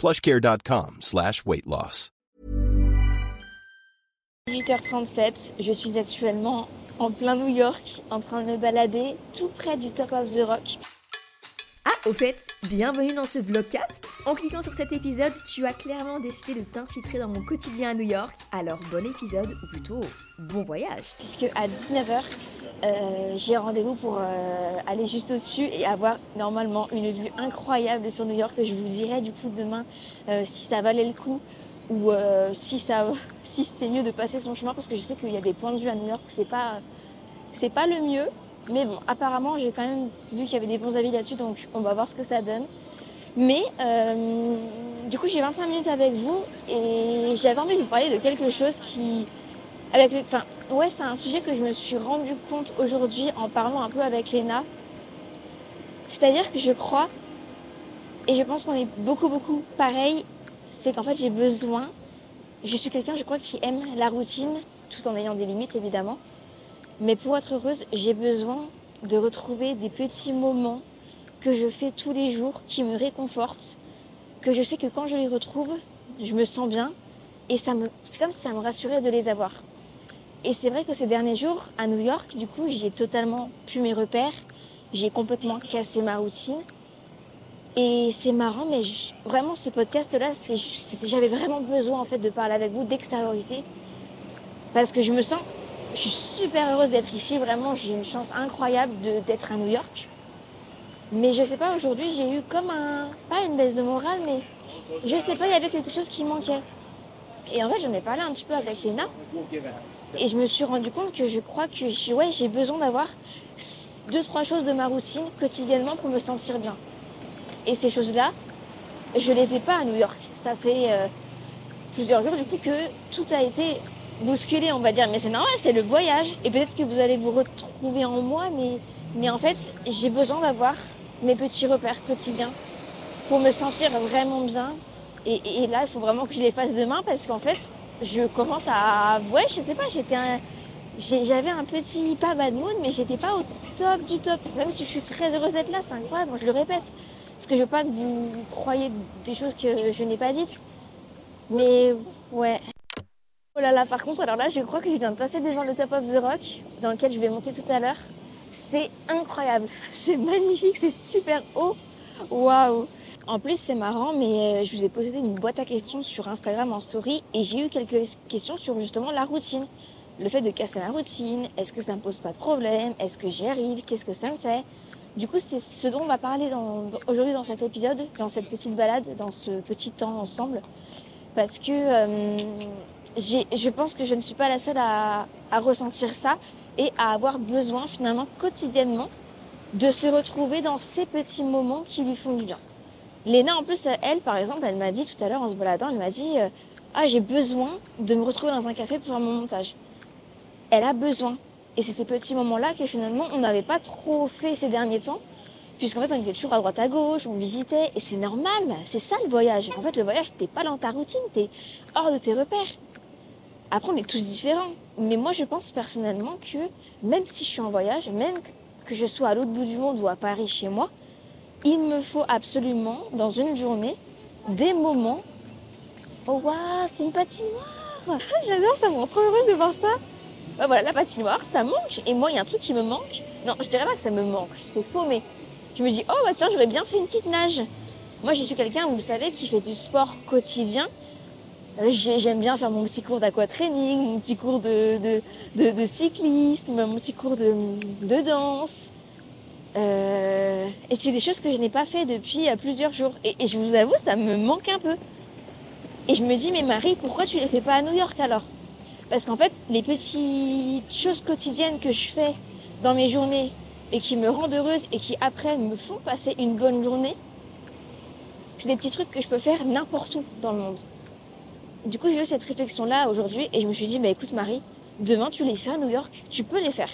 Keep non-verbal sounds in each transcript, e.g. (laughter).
plushcare.com slash weight loss. 18h37, je suis actuellement en plein New York, en train de me balader tout près du Top of the Rock. Au fait, bienvenue dans ce vlogcast. En cliquant sur cet épisode, tu as clairement décidé de t'infiltrer dans mon quotidien à New York. Alors, bon épisode, ou plutôt, bon voyage. Puisque à 19h, euh, j'ai rendez-vous pour euh, aller juste au-dessus et avoir normalement une vue incroyable sur New York. Je vous dirai du coup demain euh, si ça valait le coup ou si, (laughs) si c'est mieux de passer son chemin parce que je sais qu'il y a des points de vue à New York où c'est pas, c'est pas le mieux. Mais bon, apparemment, j'ai quand même vu qu'il y avait des bons avis là-dessus, donc on va voir ce que ça donne. Mais du coup, j'ai 25 minutes avec vous et j'avais envie de vous parler de quelque chose qui, avec enfin, ouais, c'est un sujet que je me suis rendu compte aujourd'hui en parlant un peu avec Léna. C'est-à-dire que je crois, et je pense qu'on est beaucoup, beaucoup pareil, c'est qu'en fait j'ai besoin, je suis quelqu'un, je crois, qui aime la routine, tout en ayant des limites évidemment. Mais pour être heureuse, j'ai besoin de retrouver des petits moments que je fais tous les jours qui me réconfortent, que je sais que quand je les retrouve, je me sens bien et c'est comme si ça me rassurait de les avoir. Et c'est vrai que ces derniers jours, à New York, du coup, j'ai totalement pu mes repères. J'ai complètement cassé ma routine. Et c'est marrant, mais vraiment, ce podcast-là, j'avais vraiment besoin en fait de parler avec vous, d'extérioriser. Parce que je me sens, je suis super heureuse d'être ici. Vraiment, j'ai une chance incroyable d'être à New York. Mais je sais pas, aujourd'hui, j'ai eu comme un, pas une baisse de morale, mais je sais pas, il y avait quelque chose qui manquait. Et en fait, j'en ai parlé un petit peu avec Léna. Et je me suis rendu compte que je crois que ouais, j'ai besoin d'avoir deux, trois choses de ma routine quotidiennement pour me sentir bien. Et ces choses-là, je les ai pas à New York. Ça fait euh, plusieurs jours du coup que tout a été bousculé, on va dire. Mais c'est normal, c'est le voyage. Et peut-être que vous allez vous retrouver en moi, mais, mais en fait, j'ai besoin d'avoir mes petits repères quotidiens pour me sentir vraiment bien et, là, il faut vraiment que je les fasse demain parce qu'en fait, je commence à. Ouais, je sais pas, j'étais J'avais un petit, pas bad mood, mais j'étais pas au top du top. Même si je suis très heureuse d'être là, c'est incroyable, je le répète. Parce que je veux pas que vous croyez des choses que je n'ai pas dites. Mais ouais. Oh là là, par contre, alors là, je crois que je viens de passer devant le Top of the Rock, dans lequel je vais monter tout à l'heure. C'est incroyable, (laughs) c'est magnifique, c'est super haut. Waouh en plus, c'est marrant, mais euh, je vous ai posé une boîte à questions sur Instagram en story et j'ai eu quelques questions sur justement la routine. Le fait de casser ma routine, est-ce que ça me pose pas de problème? Est-ce que j'y arrive? Qu'est-ce que ça me fait? Du coup, c'est ce dont on va parler aujourd'hui dans cet épisode, dans cette petite balade, dans ce petit temps ensemble. Parce que euh, je pense que je ne suis pas la seule à ressentir ça et à avoir besoin finalement quotidiennement de se retrouver dans ces petits moments qui lui font du bien. Léna, en plus, elle, par exemple, elle m'a dit tout à l'heure en se baladant, elle m'a dit euh, Ah, j'ai besoin de me retrouver dans un café pour faire mon montage. Elle a besoin. Et c'est ces petits moments-là que finalement, on n'avait pas trop fait ces derniers temps, puisqu'en fait, on était toujours à droite à gauche, on visitait, et c'est normal, c'est ça le voyage. En fait, le voyage, t'es pas dans ta routine, t'es hors de tes repères. Après, on est tous différents. Mais moi, je pense personnellement que même si je suis en voyage, même que je sois à l'autre bout du monde ou à Paris chez moi, il me faut absolument, dans une journée, des moments. Oh waouh, c'est une patinoire (laughs) J'adore, ça me rend trop heureuse de voir ça. Bah voilà, la patinoire, ça manque. Et moi, il y a un truc qui me manque. Non, je dirais pas que ça me manque, c'est faux, mais je me dis, oh bah tiens, j'aurais bien fait une petite nage. Moi, je suis quelqu'un, vous le savez, qui fait du sport quotidien. Euh, j'aime bien faire mon petit cours d'aquatraining, mon petit cours de, cyclisme, mon petit cours de, danse. Euh, et c'est des choses que je n'ai pas fait depuis plusieurs jours. Et, et, je vous avoue, ça me manque un peu. Et je me dis, mais Marie, pourquoi tu les fais pas à New York alors? Parce qu'en fait, les petites choses quotidiennes que je fais dans mes journées et qui me rendent heureuse et qui après me font passer une bonne journée, c'est des petits trucs que je peux faire n'importe où dans le monde. Du coup, j'ai eu cette réflexion-là aujourd'hui et je me suis dit, bah écoute Marie, demain tu les fais à New York, tu peux les faire.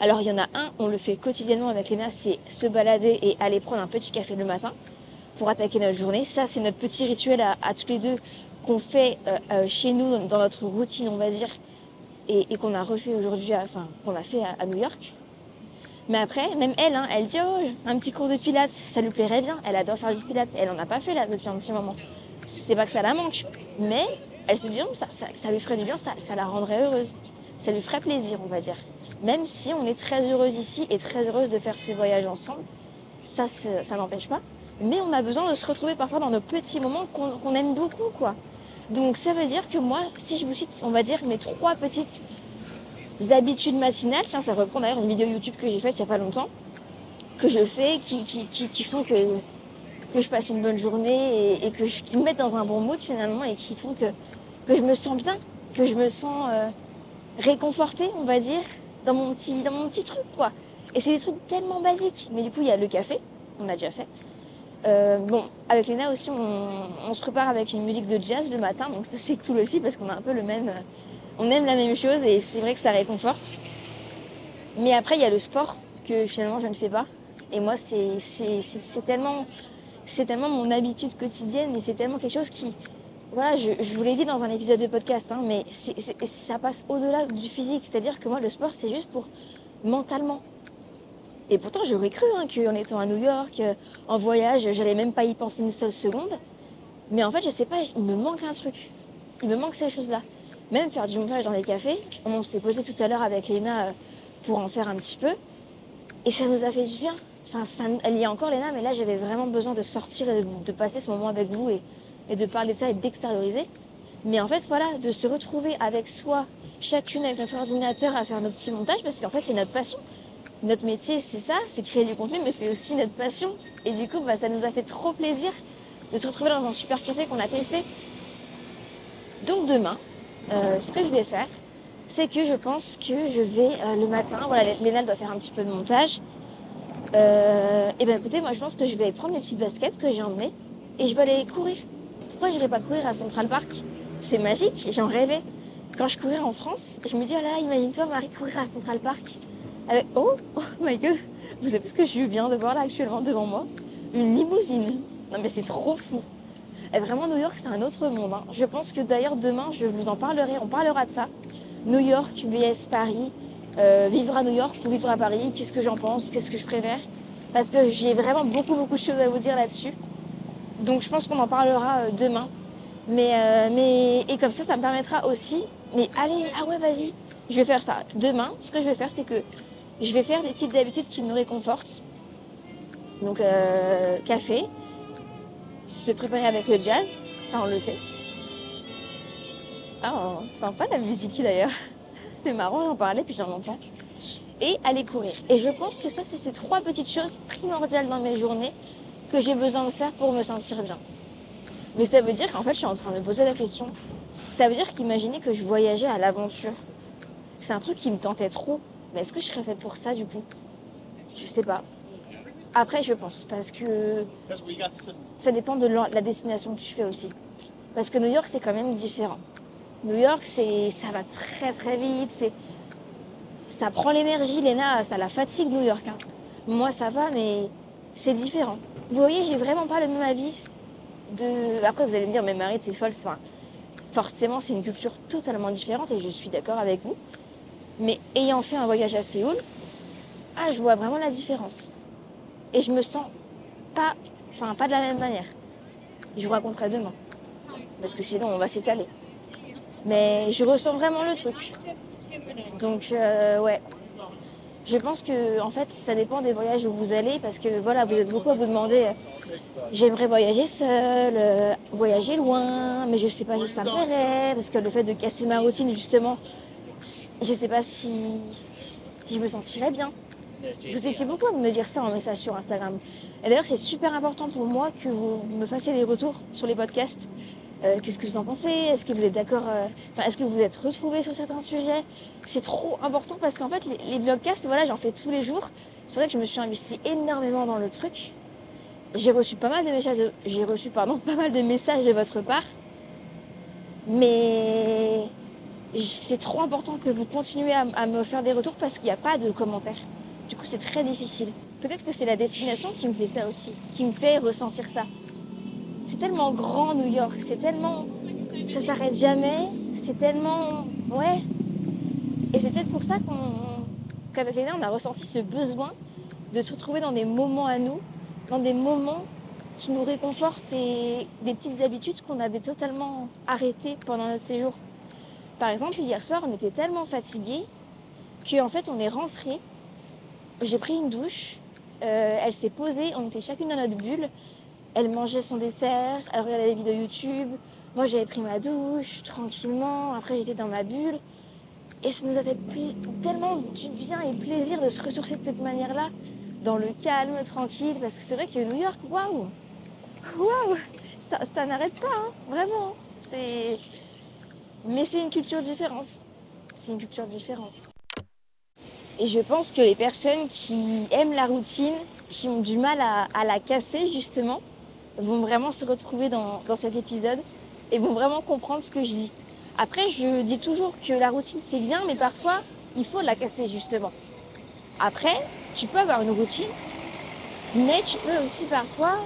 Alors il y en a un, on le fait quotidiennement avec Léna, c'est se balader et aller prendre un petit café le matin pour attaquer notre journée. Ça, c'est notre petit rituel à, tous les deux qu'on fait euh, euh, chez nous dans notre routine, on va dire, et, qu'on a refait aujourd'hui, enfin qu'on a fait à, New York. Mais après, même elle, hein, elle dit oh, un petit cours de pilates, ça lui plairait bien. Elle adore faire du pilates. Elle en a pas fait là depuis un petit moment. C'est pas que ça la manque, mais elle se dit, ça, ça, lui ferait du bien, ça, ça, la rendrait heureuse. Ça lui ferait plaisir, on va dire. Même si on est très heureuse ici et très heureuse de faire ce voyage ensemble, ça, ça n'empêche pas. Mais on a besoin de se retrouver parfois dans nos petits moments qu'on aime beaucoup, quoi. Donc ça veut dire que moi, si je vous cite, on va dire mes trois petites habitudes matinales, tiens, ça reprend d'ailleurs une vidéo YouTube que j'ai faite il n'y a pas longtemps, que je fais, qui, qui, qui font que que je passe une bonne journée et, que je, qui me mettent dans un bon mood finalement et qui font que, que je me sens bien, que je me sens euh, réconfortée, on va dire, dans mon petit, dans mon petit truc quoi. Et c'est des trucs tellement basiques. Mais du coup, il y a le café, qu'on a déjà fait. Euh, bon, avec Léna aussi, on, se prépare avec une musique de jazz le matin, donc ça c'est cool aussi parce qu'on a un peu le même. Euh, on aime la même chose et c'est vrai que ça réconforte. Mais après, il y a le sport que finalement je ne fais pas. Et moi, c'est tellement c'est tellement mon habitude quotidienne et c'est tellement quelque chose qui, voilà, je, vous l'ai dit dans un épisode de podcast, hein, mais ça passe au-delà du physique. C'est-à-dire que moi, le sport, c'est juste pour mentalement. Et pourtant, j'aurais cru hein, qu'en étant à New York, euh, en voyage, j'allais même pas y penser une seule seconde. Mais en fait, je sais pas, il me manque un truc. Il me manque ces choses-là. Même faire du montage dans des cafés. On s'est posé tout à l'heure avec Léna euh, pour en faire un petit peu. Et ça nous a fait du bien. Enfin, elle y a encore, Léna, mais là, j'avais vraiment besoin de sortir et de, passer ce moment avec vous et, de parler de ça et d'extérioriser. Mais en fait, voilà, de se retrouver avec soi, chacune avec notre ordinateur à faire nos petits montages, parce qu'en fait, c'est notre passion. Notre métier, c'est ça, c'est créer du contenu, mais c'est aussi notre passion. Et du coup, bah, ça nous a fait trop plaisir de se retrouver dans un super café qu'on a testé. Donc demain, euh, ce que je vais faire, c'est que je pense que je vais euh, le matin, voilà, Léna doit faire un petit peu de montage, euh, et ben écoutez, moi je pense que je vais prendre mes petites baskets que j'ai emmenées et je vais aller courir. Pourquoi je n'irai pas courir à Central Park? C'est magique, j'en rêvais. Quand je courais en France, je me dis, oh là là, imagine-toi Marie courir à Central Park. Avec, oh, oh my god, vous savez ce que je viens de voir là actuellement devant moi? Une limousine. Non mais c'est trop fou. Et vraiment, New York, c'est un autre monde. Hein. Je pense que d'ailleurs, demain, je vous en parlerai, on parlera de ça. New York vs Paris, euh, vivre à New York ou vivre à Paris, qu'est-ce que j'en pense, qu'est-ce que je préfère? Parce que j'ai vraiment beaucoup, beaucoup de choses à vous dire là-dessus. Donc je pense qu'on en parlera euh, demain. Mais, euh, mais, et comme ça, ça me permettra aussi. Mais allez, ah ouais, vas-y, je vais faire ça. Demain, ce que je vais faire, c'est que je vais faire des petites habitudes qui me réconfortent. Donc, café, se préparer avec le jazz, ça on le fait. Ah, sympa la musique d'ailleurs. C'est marrant, j'en parlais puis j'en entends. Et aller courir. Et je pense que ça, c'est ces trois petites choses primordiales dans mes journées que j'ai besoin de faire pour me sentir bien. Mais ça veut dire qu'en fait, je suis en train de me poser la question. Ça veut dire qu'imaginer que je voyageais à l'aventure. C'est un truc qui me tentait trop. Mais est-ce que je serais faite pour ça du coup? Je sais pas. Après, je pense, parce que ça dépend de la destination que tu fais aussi. Parce que New York, c'est quand même différent. New York, c'est, ça va très très vite. C'est, ça prend l'énergie. Léna, ça la fatigue New York. Hein. Moi, ça va, mais c'est différent. Vous voyez, j'ai vraiment pas le même avis. Après, vous allez me dire, mais Marie, t'es folle. Enfin, forcément, c'est une culture totalement différente et je suis d'accord avec vous. Mais ayant fait un voyage à Séoul, ah, je vois vraiment la différence. Et je me sens pas, enfin, pas de la même manière. Je vous raconterai demain. Parce que sinon, on va s'étaler. Mais je ressens vraiment le truc. Donc, euh, ouais. Je pense que en fait, ça dépend des voyages où vous allez parce que voilà, vous êtes beaucoup à vous demander euh, j'aimerais voyager seul, euh, voyager loin, mais je sais pas si ça me plairait parce que le fait de casser ma routine justement, je sais pas si, si je me sentirais bien. Vous étiez beaucoup à me dire ça en message sur Instagram. Et d'ailleurs, c'est super important pour moi que vous me fassiez des retours sur les podcasts. Euh, Qu'est-ce que vous en pensez? Est-ce que vous êtes d'accord euh, Enfin, est-ce que vous êtes retrouvés sur certains sujets? C'est trop important parce qu'en fait, les, les vlogcasts, voilà, j'en fais tous les jours. C'est vrai que je me suis investie énormément dans le truc. J'ai reçu pas mal de messages, de- j'ai reçu pardon, (laughs) pas mal de messages de votre part. Mais c'est trop important que vous continuez à, à me faire des retours parce qu'il n'y a pas de commentaires. Du coup, c'est très difficile. Peut-être que c'est la destination qui me fait ça aussi, qui me fait ressentir ça. C'est tellement grand New York, c'est tellement. Ça s'arrête jamais, c'est tellement. Ouais. Et c'est peut-être pour ça qu'avec Léna, on a ressenti ce besoin de se retrouver dans des moments à nous, dans des moments qui nous réconfortent et des petites habitudes qu'on avait totalement arrêtées pendant notre séjour. Par exemple, hier soir, on était tellement fatigués qu'en fait, on est rentré. J'ai pris une douche, euh, elle s'est posée, on était chacune dans notre bulle. Elle mangeait son dessert, elle regardait des vidéos YouTube. Moi, j'avais pris ma douche tranquillement. Après, j'étais dans ma bulle. Et ça nous a fait tellement du bien et plaisir de se ressourcer de cette manière-là, dans le calme, tranquille. Parce que c'est vrai que New York, waouh! Waouh! Ça, n'arrête pas, hein, vraiment. C'est. Mais c'est une culture différente. C'est une culture différente. Et je pense que les personnes qui aiment la routine, qui ont du mal à la casser, justement, vont vraiment se retrouver dans, dans cet épisode et vont vraiment comprendre ce que je dis. Après, je dis toujours que la routine c'est bien, mais parfois il faut la casser justement. Après, tu peux avoir une routine, mais tu peux aussi parfois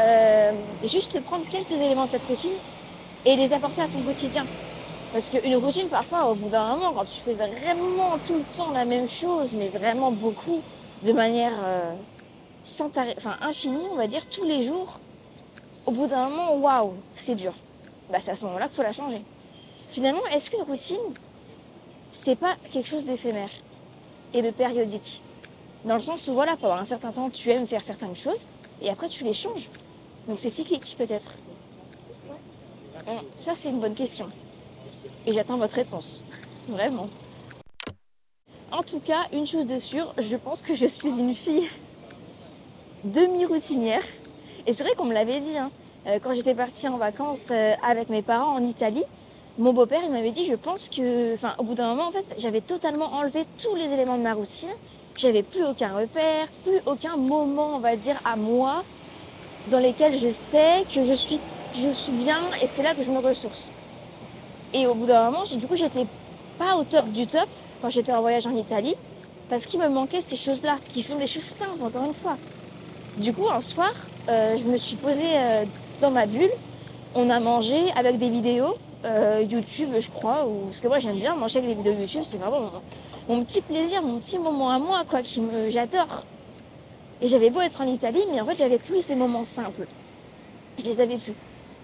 euh, juste prendre quelques éléments de cette routine et les apporter à ton quotidien. Parce qu'une routine, parfois, au bout d'un moment, quand tu fais vraiment tout le temps la même chose, mais vraiment beaucoup, de manière euh, sans enfin infinie, on va dire, tous les jours, au bout d'un moment, waouh, c'est dur. Bah, c'est à ce moment-là qu'il faut la changer. Finalement, est-ce qu'une routine, c'est pas quelque chose d'éphémère et de périodique? Dans le sens où, voilà, pendant un certain temps, tu aimes faire certaines choses et après, tu les changes. Donc, c'est cyclique, peut-être. Ça, c'est une bonne question. Et j'attends votre réponse. (laughs) Vraiment. En tout cas, une chose de sûre, je pense que je suis une fille demi-routinière. Et c'est vrai qu'on me l'avait dit. hein. Euh, Quand j'étais partie en vacances euh, avec mes parents en Italie, mon beau-père, il m'avait dit, je pense que, enfin, au bout d'un moment, en fait, j'avais totalement enlevé tous les éléments de ma routine. J'avais plus aucun repère, plus aucun moment, on va dire, à moi, dans lesquels je sais que je suis, je suis bien et c'est là que je me ressource. Et au bout d'un moment, du coup, j'étais pas au top du top quand j'étais en voyage en Italie, parce qu'il me manquait ces choses-là, qui sont des choses simples, encore une fois. Du coup, un soir, euh, je me suis posée euh, dans ma bulle. On a mangé avec des vidéos euh, YouTube, je crois, ou parce que moi j'aime bien manger avec des vidéos YouTube. C'est vraiment mon, petit plaisir, mon petit moment à moi, quoi, qui me j'adore. Et j'avais beau être en Italie, mais en fait, j'avais plus ces moments simples. Je les avais plus.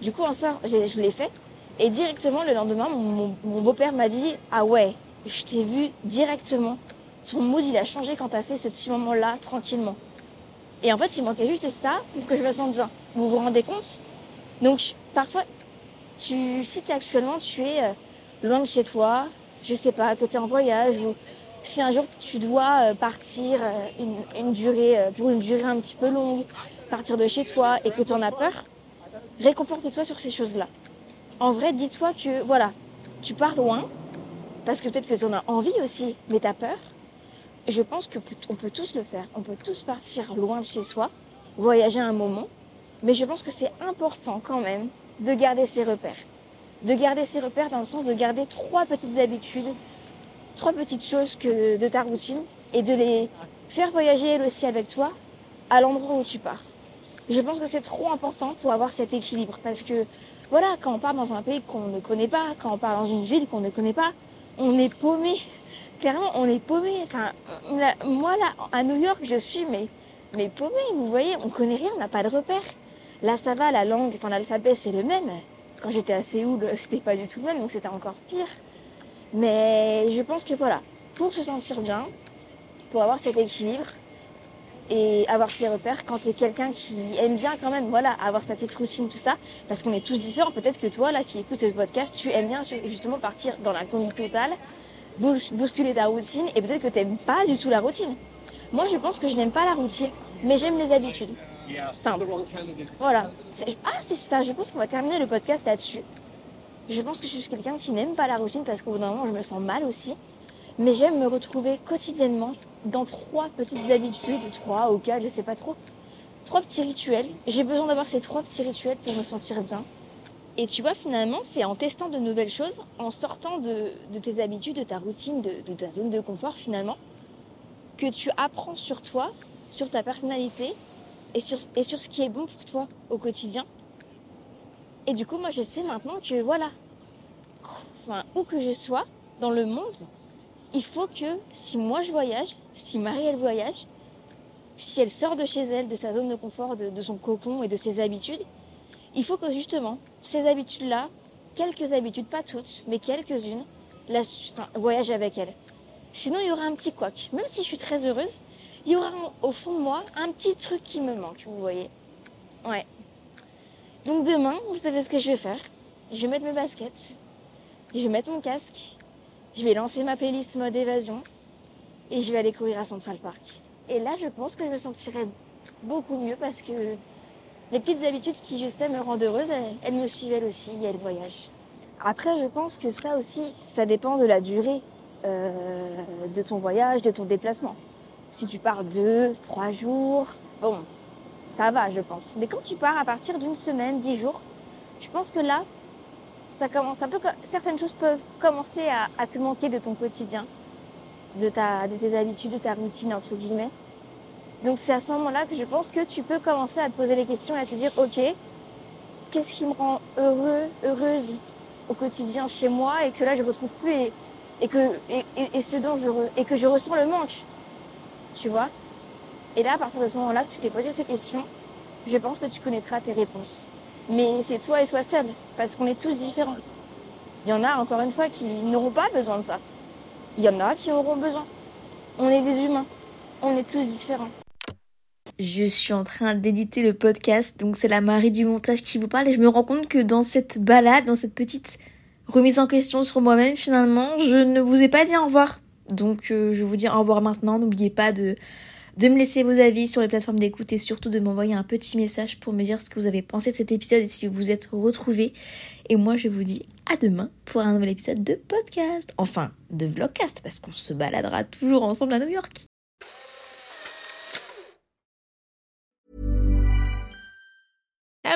Du coup, un soir, je je l'ai fait. Et directement, le lendemain, mon, mon- mon beau-père m'a dit Ah ouais, je t'ai vu directement. Ton mood, il a changé quand t'as fait ce petit moment-là, tranquillement. Et en fait, il manquait juste ça pour que je me sente bien. Vous vous rendez compte? Donc, parfois, tu, si t'es actuellement, tu es euh, loin de chez toi, je sais pas, que tu es en voyage, ou si un jour tu dois euh, partir euh, une, durée, pour une durée un petit peu longue, partir de chez toi et que tu en as peur, réconforte-toi sur ces choses-là. En vrai, dis-toi que, voilà, tu pars loin, parce que peut-être que tu en as envie aussi, mais tu as peur. Je pense que on peut tous le faire. On peut tous partir loin de chez soi, voyager un moment. Mais je pense que c'est important quand même de garder ses repères. De garder ses repères dans le sens de garder trois petites habitudes, trois petites choses que de ta routine et de les faire voyager elles aussi avec toi à l'endroit où tu pars. Je pense que c'est trop important pour avoir cet équilibre parce que voilà, quand on part dans un pays qu'on ne connaît pas, quand on part dans une ville qu'on ne connaît pas, on est paumé. Clairement, on est paumé. Enfin, moi là, à New York, je suis mais mais paumé. Vous voyez, on connaît rien, on n'a pas de repères. Là, ça va, la langue, enfin l'alphabet, c'est le même. Quand j'étais à Séoul, (laughs) c'était pas du tout le même, donc c'était encore pire. Mais je pense que voilà, pour se sentir bien, pour avoir cet équilibre et avoir ses repères quand tu es quelqu'un qui aime bien quand même, voilà, avoir sa petite routine, tout ça, parce qu'on est tous différents. Peut-être que toi, là, qui écoutes ce podcast, tu aimes bien justement partir dans l'inconnu total, bousculer ta routine, et peut-être que tu n'aimes pas du tout la routine. Moi, je pense que je n'aime pas la routine, mais j'aime les habitudes. Simple. Voilà. Ah, c'est ça, je pense qu'on va terminer le podcast là-dessus. Je pense que je suis quelqu'un qui n'aime pas la routine parce qu'au bout d'un moment, je me sens mal aussi. Mais j'aime me retrouver quotidiennement dans trois petites habitudes, trois ou quatre, je sais pas trop. Trois petits rituels. J'ai besoin d'avoir ces trois petits rituels pour me sentir bien. Et tu vois, finalement, c'est en testant de nouvelles choses, en sortant de, tes habitudes, de ta routine, de, de, ta zone de confort, finalement, que tu apprends sur toi, sur ta personnalité et sur, ce qui est bon pour toi au quotidien. Et du coup, moi, je sais maintenant que, voilà, enfin, où que je sois dans le monde, il faut que si moi je voyage, si Marie elle voyage, si elle sort de chez elle, de sa zone de confort, de, son cocon et de ses habitudes, il faut que justement ces habitudes-là, quelques habitudes, pas toutes, mais quelques-unes, enfin, voyagent avec elle. Sinon, il y aura un petit couac. Même si je suis très heureuse, il y aura au fond de moi un petit truc qui me manque, vous voyez. Ouais. Donc demain, vous savez ce que je vais faire Je vais mettre mes baskets, je vais mettre mon casque, je vais lancer ma playlist mode évasion et je vais aller courir à Central Park. Et là, je pense que je me sentirai beaucoup mieux parce que les petites habitudes qui, je sais, me rendent heureuse, elles, me suivent elles aussi et elles voyagent. Après, je pense que ça aussi, ça dépend de la durée euh, de ton voyage, de ton déplacement. Si tu pars deux, trois jours, bon, ça va, je pense. Mais quand tu pars à partir d'une semaine, dix jours, je pense que là, ça commence un peu certaines choses peuvent commencer à, te manquer de ton quotidien, de, ta, de tes habitudes, de ta routine entre guillemets. Donc c'est à ce moment-là que je pense que tu peux commencer à te poser les questions et à te dire ok, qu'est-ce qui me rend heureux, heureuse au quotidien chez moi et que là je retrouve plus et, que et, ce dont je et que je ressens le manque, tu vois? Et là à partir de ce moment-là que tu t'es posé ces questions, je pense que tu connaîtras tes réponses. Mais c'est toi et toi seul, parce qu'on est tous différents. Il y en a, encore une fois, qui n'auront pas besoin de ça. Il y en a qui auront besoin. On est des humains. On est tous différents. Je suis en train d'éditer le podcast, donc c'est la Marie du montage qui vous parle et je me rends compte que dans cette balade, dans cette petite remise en question sur moi-même, finalement, je ne vous ai pas dit au revoir. Donc euh, je vous dis au revoir maintenant. N'oubliez pas de de me laisser vos avis sur les plateformes d'écoute et surtout de m'envoyer un petit message pour me dire ce que vous avez pensé de cet épisode et si vous vous êtes retrouvés. Et moi, je vous dis à demain pour un nouvel épisode de podcast. Enfin, de vlogcast parce qu'on se baladera toujours ensemble à New York.